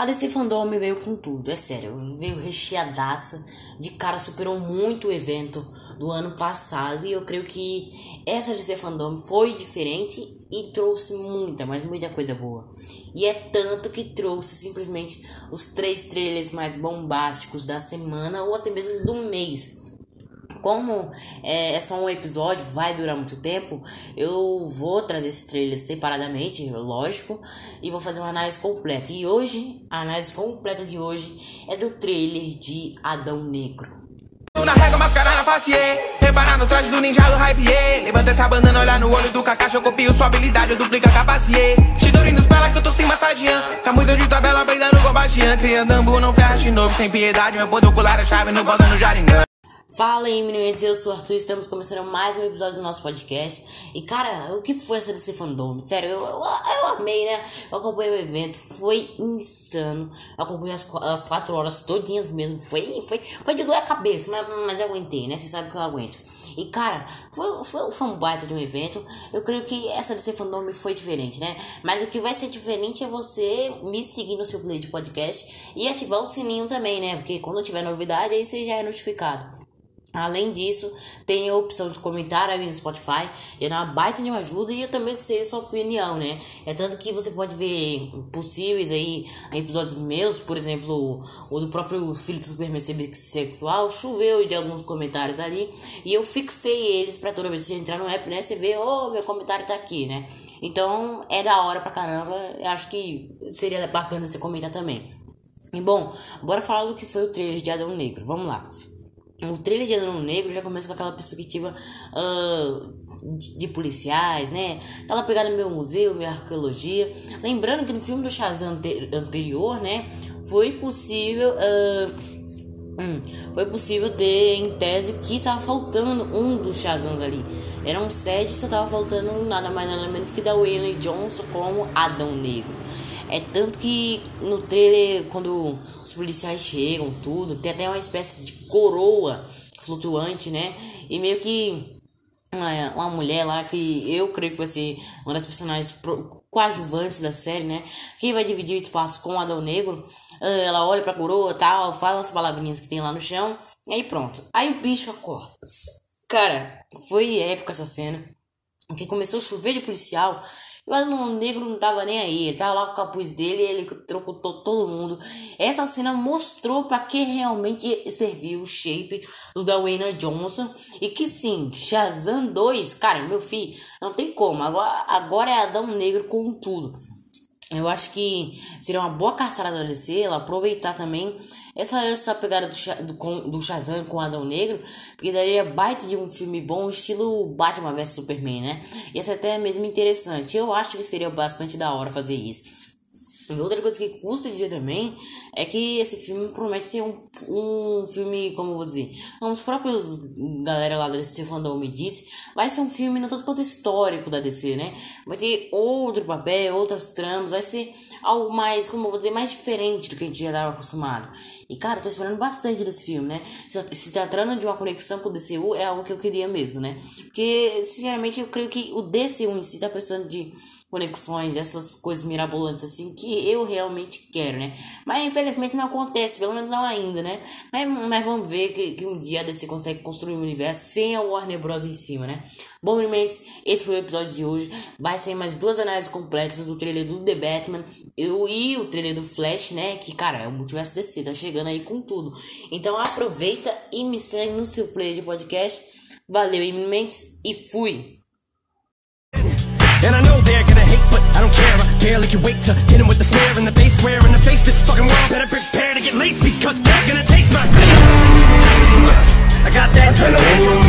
A DC Fandom veio com tudo, é sério, veio recheadaça, de cara superou muito o evento do ano passado e eu creio que essa DC Fandom foi diferente e trouxe muita, mas muita coisa boa. E é tanto que trouxe simplesmente os três trailers mais bombásticos da semana ou até mesmo do mês como é, é, só um episódio, vai durar muito tempo, eu vou trazer esses trailers separadamente, lógico, e vou fazer uma análise completa. E hoje, a análise completa de hoje é do trailer de Adão Negro. Na régua, mascarar na face, reparar no traje do ninja do hype, Levanta essa bandana, olhar no olho do Kakashi, eu copio sua habilidade, eu duplico a capacidade. Shidori nos pela que eu tô se massageando, tá muito de tabela, peidando com baixinha. Criando ambu, não ferra de novo, sem piedade, meu poder ocular a chave, no bota no Jaringan. Fala aí, meninos, eu sou o Arthur estamos começando mais um episódio do nosso podcast. E cara, o que foi essa DC Fandom? Sério, eu, eu, eu, amei, né? Eu acompanhei o evento, foi insano. Eu acompanhei as, as quatro horas todinhas mesmo. Foi, foi, foi de doer a cabeça, mas, mas eu aguentei, né? Vocês sabem que eu aguento. E cara, foi, foi, foi um baita de um evento. Eu creio que essa DC Fandom foi diferente, né? Mas o que vai ser diferente é você me seguir no seu play de podcast e ativar o sininho também, né? Porque quando tiver novidade, aí você já é notificado. Além disso, tem a opção de comentar aí no Spotify, é uma baita de uma ajuda e eu também sei sua opinião, né? É tanto que você pode ver possíveis aí episódios meus, por exemplo, o do próprio filho do Superman ser bissexual, choveu e dei alguns comentários ali e eu fixei eles para toda vez que você entrar no app, né? Você vê, oh, meu comentário tá aqui, né? Então é da hora pra caramba, eu acho que seria bacana você comentar também. E bom, bora falar do que foi o trailer de Adão Negro, vamos lá. O trailer de Adão Negro já começa com aquela perspectiva uh, de, de, policiais, né? Aquela pegada no meu museu, minha arqueologia. Lembrando que no filme do Shazam ante anterior, né? Foi possível. Uh, foi possível ter em tese que tava faltando um dos Shazams ali. Eram sete, só tava faltando nada mais nada menos que da Wayne Johnson como Adão Negro. É tanto que no trailer, quando os policiais chegam, tudo, tem até uma espécie de coroa flutuante, né? E meio que uma, mulher lá que eu creio que vai ser uma das personagens coadjuvantes da série, né? Que vai dividir o espaço com o Adão Negro. Ah, ela olha pra coroa tal, fala as palavrinhas que tem lá no chão, e aí pronto. Aí o bicho acorda. Cara, foi épica essa cena. Que começou a chover de policial. E o negro não tava nem aí, ele tava lá com o capuz dele ele trocou todo mundo. Essa cena mostrou para que realmente serviu o shape do Dwayne Johnson. E que sim, Shazam 2, cara, meu filho, não tem como. Agora, agora é Adão Negro com tudo. Eu acho que seria uma boa cartada da DC ela aproveitar também essa, essa pegada do, do, do Shazam com Adão Negro, porque daria baita de um filme bom, estilo Batman vs Superman, né? Ia ser até mesmo interessante. Eu acho que seria bastante da hora fazer isso. Outra coisa que custa dizer também é que esse filme promete ser um, um filme, como eu vou dizer, como os próprios galera lá da DC Fandom me disse, vai ser um filme não tanto quanto histórico da DC, né? Vai ter outro papel, outras tramas, vai ser algo mais, como eu vou dizer, mais diferente do que a gente já estava acostumado. E cara, eu tô esperando bastante desse filme, né? Se tratando de uma conexão com o DCU, é algo que eu queria mesmo, né? Porque, sinceramente, eu creio que o DCU em si tá precisando de conexões, essas coisas mirabolantes assim que eu realmente quero, né? Mas infelizmente não acontece, pelo menos não ainda, né? Mas, mas vamos ver que, que um dia a DC consegue construir um universo sem a Warner Bros. em cima, né? Bom, meninos, esse foi o episódio de hoje. Vai ser mais duas análises completas do trailer do The Batman eu, e o trailer do Flash, né? Que, cara, é o multiverso DC, tá chegando aí com tudo. Então aproveita e me segue no seu player de podcast. Valeu, meninos, e fui! Barely can wait to hit them with the snare in the face Square in the face, this fucking world better prepare to get laced Because they're gonna taste my I got that